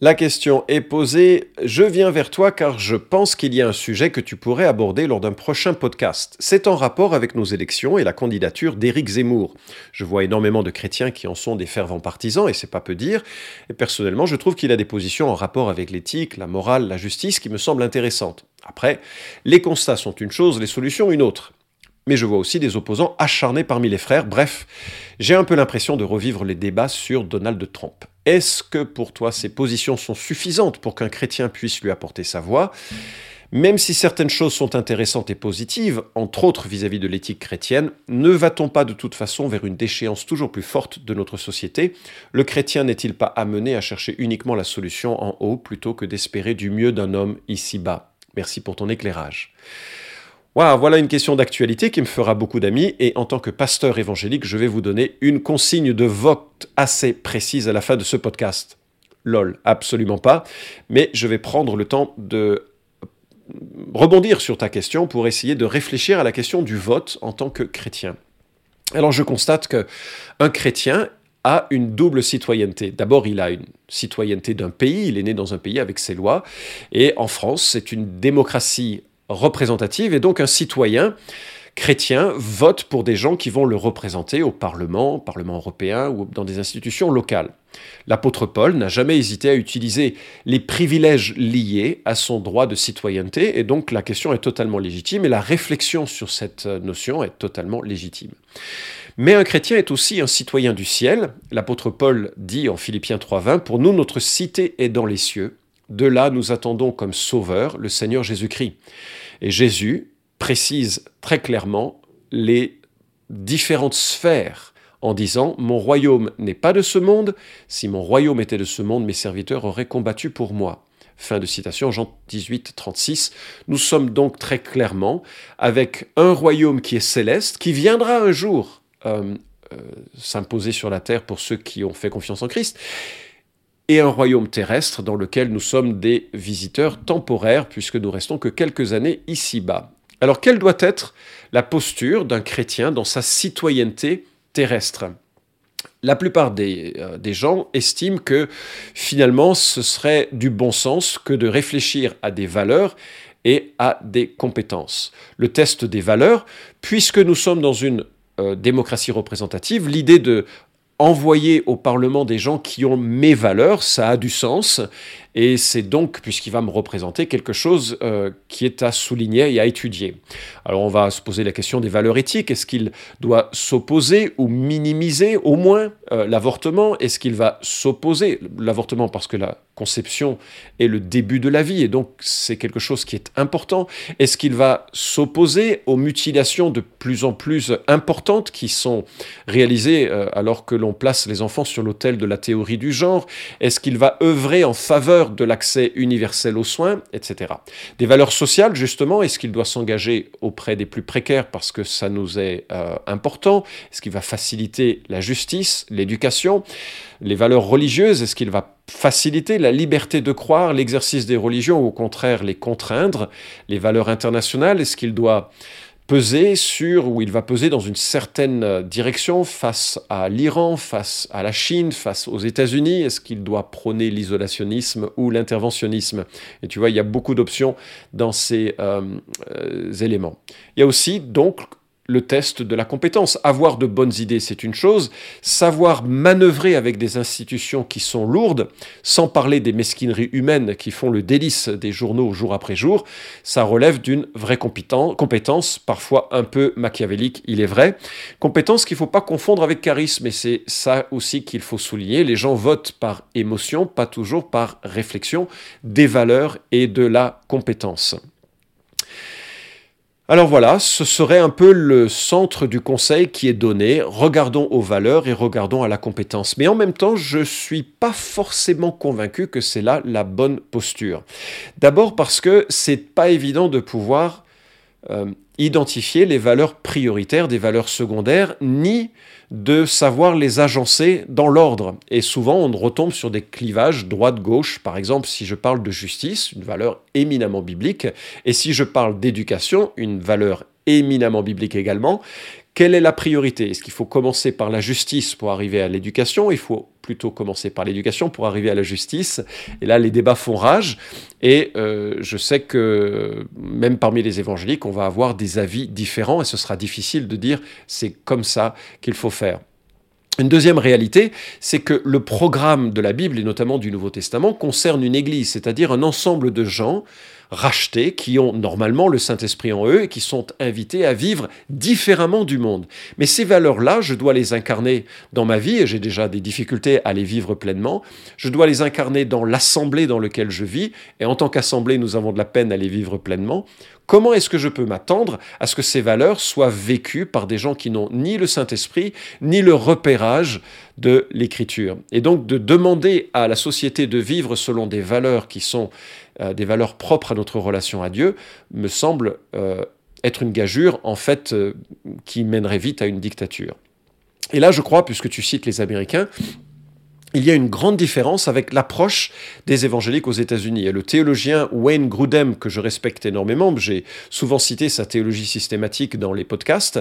La question est posée, je viens vers toi car je pense qu'il y a un sujet que tu pourrais aborder lors d'un prochain podcast. C'est en rapport avec nos élections et la candidature d'Éric Zemmour. Je vois énormément de chrétiens qui en sont des fervents partisans et c'est pas peu dire. Et personnellement, je trouve qu'il a des positions en rapport avec l'éthique, la morale, la justice qui me semblent intéressantes. Après, les constats sont une chose, les solutions une autre mais je vois aussi des opposants acharnés parmi les frères. Bref, j'ai un peu l'impression de revivre les débats sur Donald Trump. Est-ce que pour toi ces positions sont suffisantes pour qu'un chrétien puisse lui apporter sa voix? Même si certaines choses sont intéressantes et positives, entre autres vis-à-vis de l'éthique chrétienne, ne va-t-on pas de toute façon vers une déchéance toujours plus forte de notre société? Le chrétien n'est-il pas amené à chercher uniquement la solution en haut plutôt que d'espérer du mieux d'un homme ici-bas? Merci pour ton éclairage voilà une question d'actualité qui me fera beaucoup d'amis et en tant que pasteur évangélique, je vais vous donner une consigne de vote assez précise à la fin de ce podcast. Lol, absolument pas, mais je vais prendre le temps de rebondir sur ta question pour essayer de réfléchir à la question du vote en tant que chrétien. Alors je constate que un chrétien a une double citoyenneté. D'abord, il a une citoyenneté d'un pays, il est né dans un pays avec ses lois, et en France, c'est une démocratie représentative et donc un citoyen chrétien vote pour des gens qui vont le représenter au Parlement, Parlement européen ou dans des institutions locales. L'apôtre Paul n'a jamais hésité à utiliser les privilèges liés à son droit de citoyenneté et donc la question est totalement légitime et la réflexion sur cette notion est totalement légitime. Mais un chrétien est aussi un citoyen du ciel. L'apôtre Paul dit en Philippiens 3.20, Pour nous, notre cité est dans les cieux, de là, nous attendons comme sauveur le Seigneur Jésus-Christ. Et Jésus précise très clairement les différentes sphères en disant Mon royaume n'est pas de ce monde, si mon royaume était de ce monde, mes serviteurs auraient combattu pour moi. Fin de citation, Jean 18, 36. Nous sommes donc très clairement avec un royaume qui est céleste, qui viendra un jour euh, euh, s'imposer sur la terre pour ceux qui ont fait confiance en Christ, et un royaume terrestre dans lequel nous sommes des visiteurs temporaires puisque nous restons que quelques années ici-bas. Alors quelle doit être la posture d'un chrétien dans sa citoyenneté terrestre? La plupart des, euh, des, gens estiment que finalement ce serait du bon sens que de réfléchir à des valeurs et à des compétences. Le test des valeurs, puisque nous sommes dans une euh, démocratie représentative, l'idée de envoyer au Parlement des gens qui ont mes valeurs, ça a du sens. Et c'est donc, puisqu'il va me représenter, quelque chose euh, qui est à souligner et à étudier. Alors on va se poser la question des valeurs éthiques. Est-ce qu'il doit s'opposer ou minimiser au moins euh, l'avortement? Est-ce qu'il va s'opposer? L'avortement parce que la conception est le début de la vie et donc c'est quelque chose qui est important. Est-ce qu'il va s'opposer aux mutilations de plus en plus importantes qui sont réalisées euh, alors que l'on place les enfants sur l'autel de la théorie du genre? Est-ce qu'il va œuvrer en faveur de l'accès universel aux soins, etc. Des valeurs sociales, justement, est-ce qu'il doit s'engager auprès des plus précaires parce que ça nous est euh, important? Est-ce qu'il va faciliter la justice, l'éducation? Les valeurs religieuses, est-ce qu'il va faciliter la liberté de croire, l'exercice des religions ou au contraire les contraindre? Les valeurs internationales, est-ce qu'il doit peser sur, ou il va peser dans une certaine euh, direction face à l'Iran, face à la Chine, face aux États-Unis Est-ce qu'il doit prôner l'isolationnisme ou l'interventionnisme? Et tu vois, il y a beaucoup d'options dans ces euh, euh, éléments. Il y a aussi donc le test de la compétence. Avoir de bonnes idées, c'est une chose. Savoir manœuvrer avec des institutions qui sont lourdes, sans parler des mesquineries humaines qui font le délice des journaux jour après jour, ça relève d'une vraie compétence, parfois un peu machiavélique, il est vrai. Compétence qu'il ne faut pas confondre avec charisme, et c'est ça aussi qu'il faut souligner. Les gens votent par émotion, pas toujours par réflexion, des valeurs et de la compétence. Alors voilà, ce serait un peu le centre du conseil qui est donné. Regardons aux valeurs et regardons à la compétence. Mais en même temps, je ne suis pas forcément convaincu que c'est là la bonne posture. D'abord parce que c'est pas évident de pouvoir euh, identifier les valeurs prioritaires des valeurs secondaires, ni de savoir les agencer dans l'ordre. Et souvent, on retombe sur des clivages droite-gauche. Par exemple, si je parle de justice, une valeur éminemment biblique, et si je parle d'éducation, une valeur éminemment biblique également, quelle est la priorité? Est-ce qu'il faut commencer par la justice pour arriver à l'éducation? Il faut plutôt commencer par l'éducation pour arriver à la justice. Et là, les débats font rage. Et euh, je sais que même parmi les évangéliques, on va avoir des avis différents et ce sera difficile de dire c'est comme ça qu'il faut faire. Une deuxième réalité, c'est que le programme de la Bible, et notamment du Nouveau Testament, concerne une Église, c'est-à-dire un ensemble de gens rachetés, qui ont normalement le Saint-Esprit en eux et qui sont invités à vivre différemment du monde. Mais ces valeurs-là, je dois les incarner dans ma vie, et j'ai déjà des difficultés à les vivre pleinement. Je dois les incarner dans l'assemblée dans laquelle je vis, et en tant qu'assemblée, nous avons de la peine à les vivre pleinement. Comment est-ce que je peux m'attendre à ce que ces valeurs soient vécues par des gens qui n'ont ni le Saint-Esprit, ni le repérage de l'Écriture? Et donc de demander à la société de vivre selon des valeurs qui sont euh, des valeurs propres à notre relation à Dieu, me semble euh, être une gageure, en fait, euh, qui mènerait vite à une dictature. Et là, je crois, puisque tu cites les Américains, il y a une grande différence avec l'approche des évangéliques aux États-Unis. Et le théologien Wayne Grudem, que je respecte énormément, j'ai souvent cité sa théologie systématique dans les podcasts,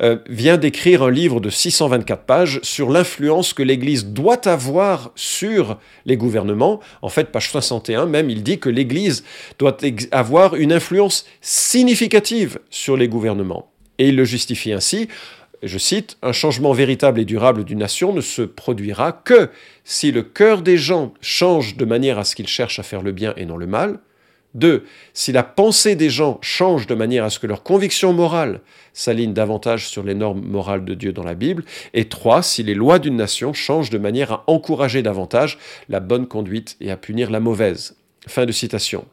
euh, vient d'écrire un livre de 624 pages sur l'influence que l'Église doit avoir sur les gouvernements. En fait, page 61 même, il dit que l'Église doit avoir une influence significative sur les gouvernements. Et il le justifie ainsi je cite, Un changement véritable et durable d'une nation ne se produira que si le cœur des gens change de manière à ce qu'ils cherchent à faire le bien et non le mal. 2. Si la pensée des gens change de manière à ce que leur conviction morale s'aligne davantage sur les normes morales de Dieu dans la Bible. Et 3. Si les lois d'une nation changent de manière à encourager davantage la bonne conduite et à punir la mauvaise. Fin de citation.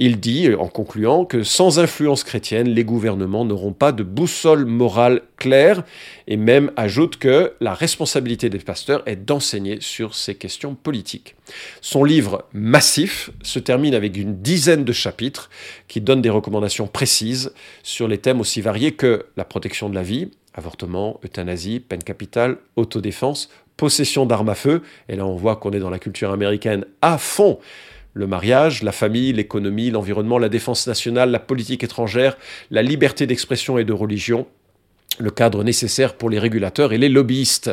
Il dit, en concluant, que sans influence chrétienne, les gouvernements n'auront pas de boussole morale claire, et même ajoute que la responsabilité des pasteurs est d'enseigner sur ces questions politiques. Son livre massif se termine avec une dizaine de chapitres qui donnent des recommandations précises sur les thèmes aussi variés que la protection de la vie, avortement, euthanasie, peine capitale, autodéfense, possession d'armes à feu, et là on voit qu'on est dans la culture américaine à fond, le mariage, la famille, l'économie, l'environnement, la défense nationale, la politique étrangère, la liberté d'expression et de religion, le cadre nécessaire pour les régulateurs et les lobbyistes.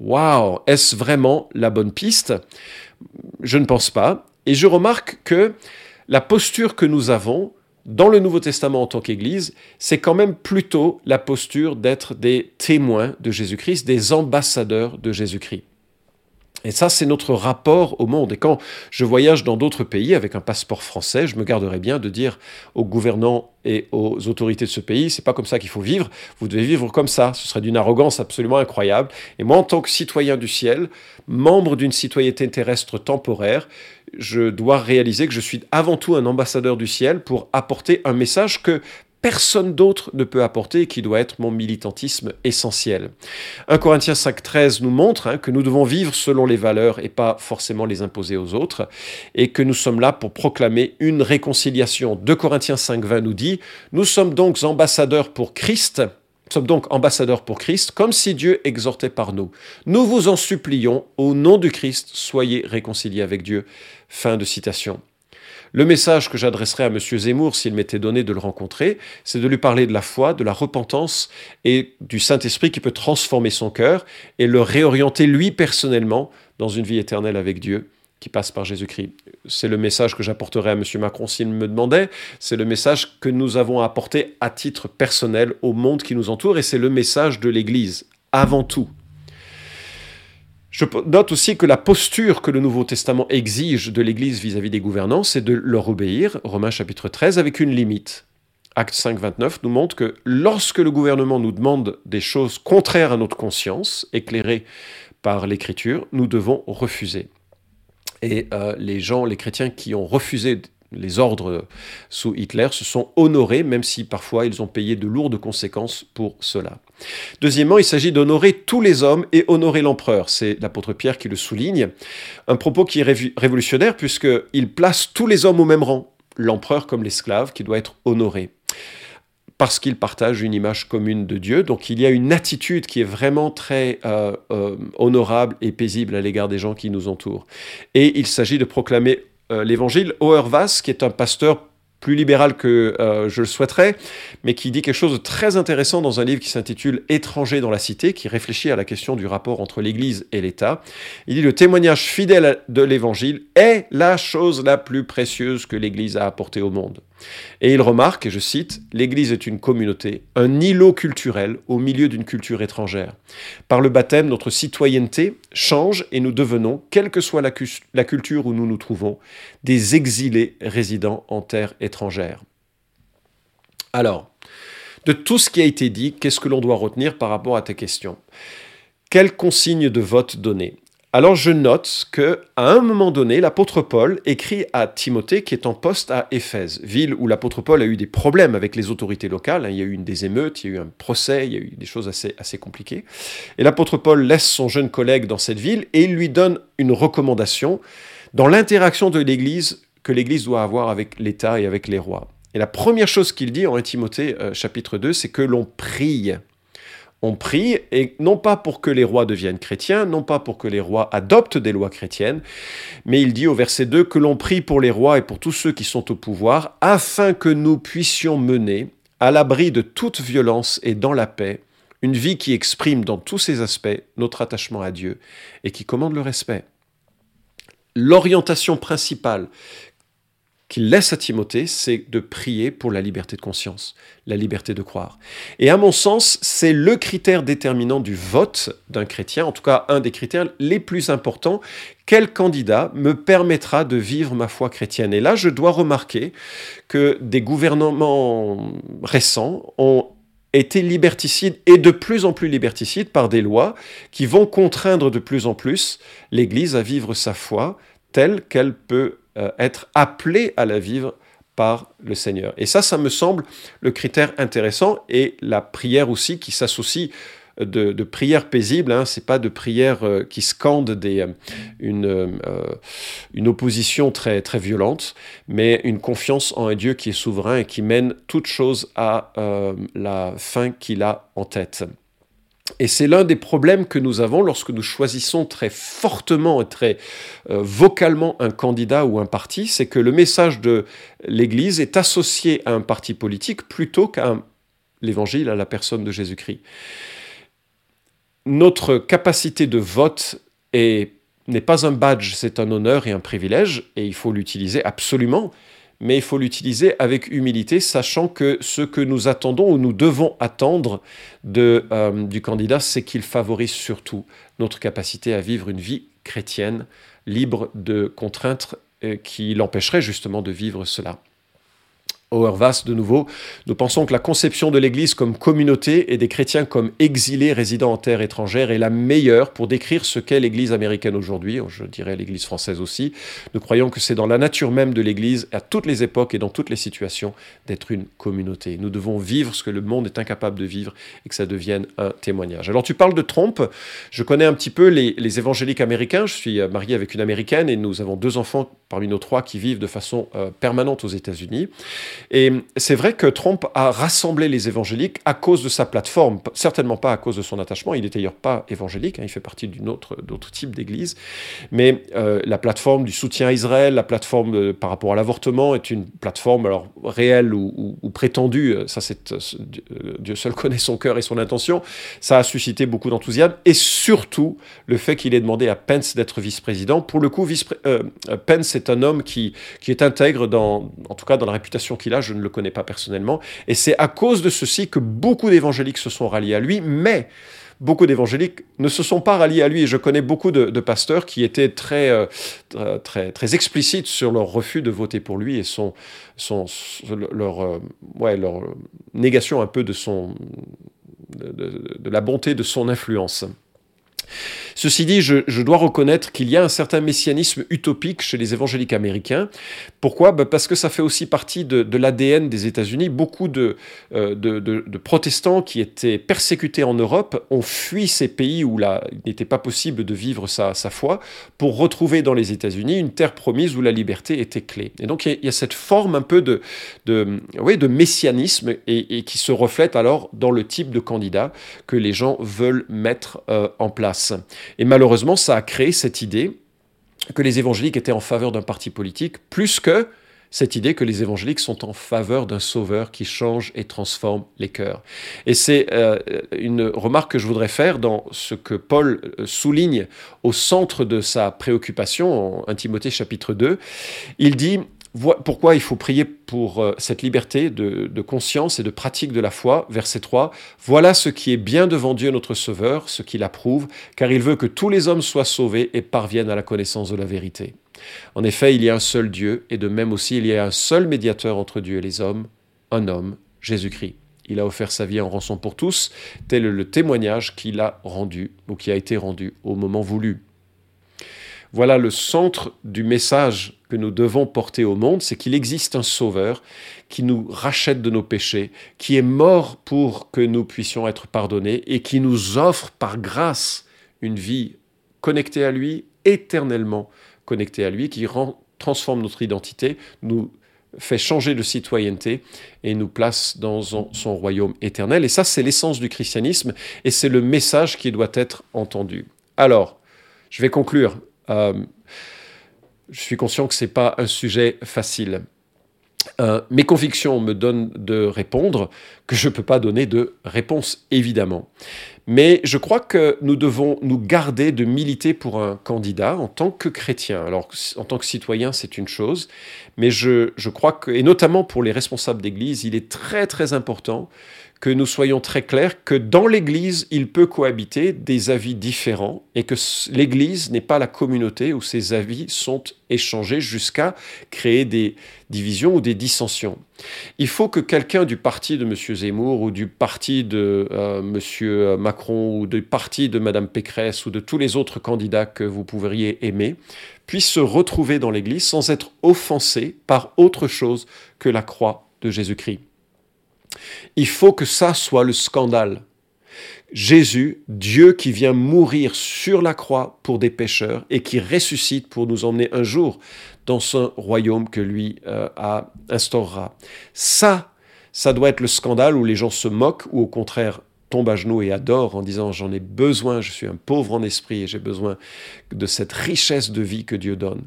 Waouh, est-ce vraiment la bonne piste? Je ne pense pas. Et je remarque que la posture que nous avons dans le Nouveau Testament en tant qu'Église, c'est quand même plutôt la posture d'être des témoins de Jésus-Christ, des ambassadeurs de Jésus-Christ. Et ça, c'est notre rapport au monde. Et quand je voyage dans d'autres pays avec un passeport français, je me garderai bien de dire aux gouvernants et aux autorités de ce pays, c'est pas comme ça qu'il faut vivre, vous devez vivre comme ça. Ce serait d'une arrogance absolument incroyable. Et moi, en tant que citoyen du ciel, membre d'une citoyenneté terrestre temporaire, je dois réaliser que je suis avant tout un ambassadeur du ciel pour apporter un message que personne d'autre ne peut apporter et qui doit être mon militantisme essentiel. 1 Corinthiens 5.13 nous montre hein, que nous devons vivre selon les valeurs et pas forcément les imposer aux autres, et que nous sommes là pour proclamer une réconciliation. 2 Corinthiens 5.20 nous dit, nous sommes donc ambassadeurs pour Christ, nous sommes donc ambassadeurs pour Christ, comme si Dieu exhortait par nous. Nous vous en supplions, au nom du Christ, soyez réconciliés avec Dieu. Fin de citation. Le message que j'adresserais à M. Zemmour s'il m'était donné de le rencontrer, c'est de lui parler de la foi, de la repentance et du Saint-Esprit qui peut transformer son cœur et le réorienter lui personnellement dans une vie éternelle avec Dieu qui passe par Jésus-Christ. C'est le message que j'apporterais à M. Macron s'il me demandait, c'est le message que nous avons apporté à titre personnel au monde qui nous entoure et c'est le message de l'Église, avant tout. Je note aussi que la posture que le Nouveau Testament exige de l'Église vis-à-vis des gouvernants, c'est de leur obéir, Romains chapitre 13, avec une limite. Acte 5, 29 nous montre que lorsque le gouvernement nous demande des choses contraires à notre conscience, éclairées par l'Écriture, nous devons refuser. Et euh, les gens, les chrétiens qui ont refusé les ordres sous Hitler se sont honorés, même si parfois ils ont payé de lourdes conséquences pour cela. Deuxièmement, il s'agit d'honorer tous les hommes et honorer l'empereur. C'est l'apôtre Pierre qui le souligne. Un propos qui est révolutionnaire puisqu'il place tous les hommes au même rang, l'empereur comme l'esclave qui doit être honoré. parce qu'ils partagent une image commune de Dieu. Donc il y a une attitude qui est vraiment très euh, euh, honorable et paisible à l'égard des gens qui nous entourent. Et il s'agit de proclamer l'évangile. Auervas, qui est un pasteur plus libéral que euh, je le souhaiterais, mais qui dit quelque chose de très intéressant dans un livre qui s'intitule Étranger dans la cité, qui réfléchit à la question du rapport entre l'Église et l'État. Il dit le témoignage fidèle de l'Évangile est la chose la plus précieuse que l'Église a apportée au monde. Et il remarque, et je cite, L'Église est une communauté, un îlot culturel au milieu d'une culture étrangère. Par le baptême, notre citoyenneté change et nous devenons, quelle que soit la, culture où nous nous trouvons, des exilés résidant en terre étrangère. Alors, de tout ce qui a été dit, qu'est-ce que l'on doit retenir par rapport à tes questions? Quelle consigne de vote donner? Alors je note que à un moment donné, l'apôtre Paul écrit à Timothée qui est en poste à Éphèse, ville où l'apôtre Paul a eu des problèmes avec les autorités locales. Il y a eu une des émeutes, il y a eu un procès, il y a eu des choses assez, compliquées. Et l'apôtre Paul laisse son jeune collègue dans cette ville et il lui donne une recommandation dans l'interaction de l'Église que l'Église doit avoir avec l'État et avec les rois. Et la première chose qu'il dit en Timothée euh, chapitre 2, c'est que l'on prie on prie, et non pas pour que les rois deviennent chrétiens, non pas pour que les rois adoptent des lois chrétiennes, mais il dit au verset 2 que l'on prie pour les rois et pour tous ceux qui sont au pouvoir, afin que nous puissions mener, à l'abri de toute violence et dans la paix, une vie qui exprime dans tous ses aspects notre attachement à Dieu et qui commande le respect. L'orientation principale qu'il laisse à Timothée, c'est de prier pour la liberté de conscience, la liberté de croire. Et à mon sens, c'est le critère déterminant du vote d'un chrétien, en tout cas un des critères les plus importants. Quel candidat me permettra de vivre ma foi chrétienne? Et là, je dois remarquer que des gouvernements récents ont été liberticides et de plus en plus liberticides par des lois qui vont contraindre de plus en plus l'Église à vivre sa foi telle qu'elle peut euh, être appelé à la vivre par le Seigneur. Et ça, ça me semble le critère intéressant et la prière aussi qui s'associe de, de, prière paisible, hein, c'est pas de prière euh, qui scande des, euh, une, une opposition très, très violente, mais une confiance en un Dieu qui est souverain et qui mène toute chose à la fin qu'il a en tête. Et c'est l'un des problèmes que nous avons lorsque nous choisissons très fortement et très euh, vocalement un candidat ou un parti, c'est que le message de l'Église est associé à un parti politique plutôt qu'à l'Évangile, à la personne de Jésus-Christ. Notre capacité de vote n'est pas un badge, c'est un honneur et un privilège, et il faut l'utiliser absolument mais il faut l'utiliser avec humilité, sachant que ce que nous attendons ou nous devons attendre euh, du candidat, c'est qu'il favorise surtout notre capacité à vivre une vie chrétienne, libre de contraintes euh, qui l'empêcheraient justement de vivre cela. Auervas de nouveau, nous pensons que la conception de l'Église comme communauté et des chrétiens comme exilés résidant en terre étrangère est la meilleure pour décrire ce qu'est l'Église américaine aujourd'hui, je dirais l'Église française aussi. Nous croyons que c'est dans la nature même de l'Église, à toutes les époques et dans toutes les situations, d'être une communauté. Nous devons vivre ce que le monde est incapable de vivre et que ça devienne un témoignage. Alors tu parles de Trump, je connais un petit peu les, les évangéliques américains, je suis marié avec une américaine et nous avons deux enfants parmi nos trois qui vivent de façon euh, permanente aux États-Unis. Et c'est vrai que Trump a rassemblé les évangéliques à cause de sa plateforme, certainement pas à cause de son attachement. Il n'est d'ailleurs pas évangélique, hein, il fait partie d'une autre, d'autre type d'église. Mais euh, la plateforme du soutien à Israël, la plateforme par rapport à l'avortement est une plateforme alors réelle ou, prétendue. Ça, euh, Dieu seul connaît son cœur et son intention. Ça a suscité beaucoup d'enthousiasme et surtout le fait qu'il ait demandé à Pence d'être vice-président. Pour le coup, vice Pence un homme qui, qui est intègre dans, en tout cas dans la réputation qu'il a je ne le connais pas personnellement. Et c'est à cause de ceci que beaucoup d'évangéliques se sont ralliés à lui, mais beaucoup d'évangéliques ne se sont pas ralliés à lui. Et je connais beaucoup de, pasteurs qui étaient très, euh, très, très explicites sur leur refus de voter pour lui et son, son, leur, euh, ouais, leur négation un peu de, son, de la bonté de son influence. Ceci dit, je, dois reconnaître qu'il y a un certain messianisme utopique chez les évangéliques américains. Pourquoi? Ben, Parce que ça fait aussi partie de, l'ADN des États-Unis. Beaucoup de, euh, de, protestants qui étaient persécutés en Europe ont fui ces pays où il n'était pas possible de vivre sa, foi pour retrouver dans les États-Unis une terre promise où la liberté était clé. Et donc il y a, cette forme un peu de, de, oui, de messianisme et, qui se reflète alors dans le type de candidat que les gens veulent mettre euh, en place. Et malheureusement, ça a créé cette idée que les évangéliques étaient en faveur d'un parti politique plus que cette idée que les évangéliques sont en faveur d'un sauveur qui change et transforme les cœurs. Et c'est euh, une remarque que je voudrais faire dans ce que Paul euh, souligne au centre de sa préoccupation en 1 Timothée chapitre 2. Il dit pourquoi il faut prier pour euh, cette liberté de, conscience et de pratique de la foi. Verset 3. Voilà ce qui est bien devant Dieu notre Sauveur, ce qu'il approuve, car il veut que tous les hommes soient sauvés et parviennent à la connaissance de la vérité. En effet, il y a un seul Dieu, et de même aussi il y a un seul médiateur entre Dieu et les hommes, un homme, Jésus-Christ. Il a offert sa vie en rançon pour tous, tel le témoignage qu'il a rendu, ou qui a été rendu au moment voulu. Voilà le centre du message que nous devons porter au monde, c'est qu'il existe un sauveur qui nous rachète de nos péchés, qui est mort pour que nous puissions être pardonnés et qui nous offre par grâce une vie connectée à lui, éternellement connectée à lui, qui transforme notre identité, nous fait changer de citoyenneté et nous place dans son royaume éternel. Et ça, c'est l'essence du christianisme et c'est le message qui doit être entendu. Alors, je vais conclure euh, je suis conscient que ce n'est pas un sujet facile. Euh, mes convictions me donnent de répondre, que je ne peux pas donner de réponse, évidemment. Mais je crois que nous devons nous garder de militer pour un candidat en tant que chrétien. Alors, en tant que citoyen, c'est une chose, mais je, je crois que, et notamment pour les responsables d'Église, il est très très important que nous soyons très clairs que dans l'Église, il peut cohabiter des avis différents et que l'Église n'est pas la communauté où ces avis sont échangés jusqu'à créer des divisions ou des dissensions. Il faut que quelqu'un du parti de M. Zemmour ou du parti de euh, M. Macron ou du parti de Mme Pécresse ou de tous les autres candidats que vous pourriez aimer puisse se retrouver dans l'Église sans être offensé par autre chose que la croix de Jésus-Christ. Il faut que ça soit le scandale. Jésus, Dieu qui vient mourir sur la croix pour des pécheurs et qui ressuscite pour nous emmener un jour dans ce royaume que lui euh, a instaurera. Ça, ça doit être le scandale où les gens se moquent ou au contraire tombent à genoux et adorent en disant j'en ai besoin, je suis un pauvre en esprit et j'ai besoin de cette richesse de vie que Dieu donne.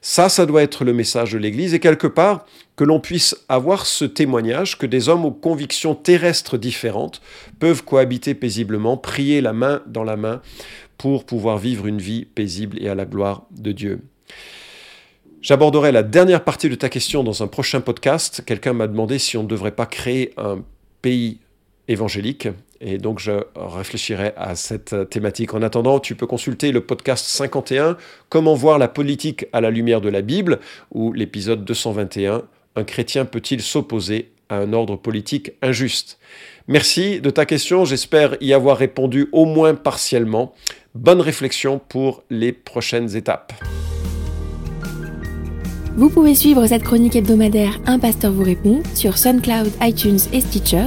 Ça, ça doit être le message de l'Église et quelque part que l'on puisse avoir ce témoignage que des hommes aux convictions terrestres différentes peuvent cohabiter paisiblement, prier la main dans la main pour pouvoir vivre une vie paisible et à la gloire de Dieu. J'aborderai la dernière partie de ta question dans un prochain podcast. Quelqu'un m'a demandé si on ne devrait pas créer un pays évangélique. Et donc, je réfléchirai à cette thématique. En attendant, tu peux consulter le podcast 51, Comment voir la politique à la lumière de la Bible, ou l'épisode 221, Un chrétien peut-il s'opposer à un ordre politique injuste? Merci de ta question, j'espère y avoir répondu au moins partiellement. Bonne réflexion pour les prochaines étapes. Vous pouvez suivre cette chronique hebdomadaire Un pasteur vous répond sur SoundCloud, iTunes et Stitcher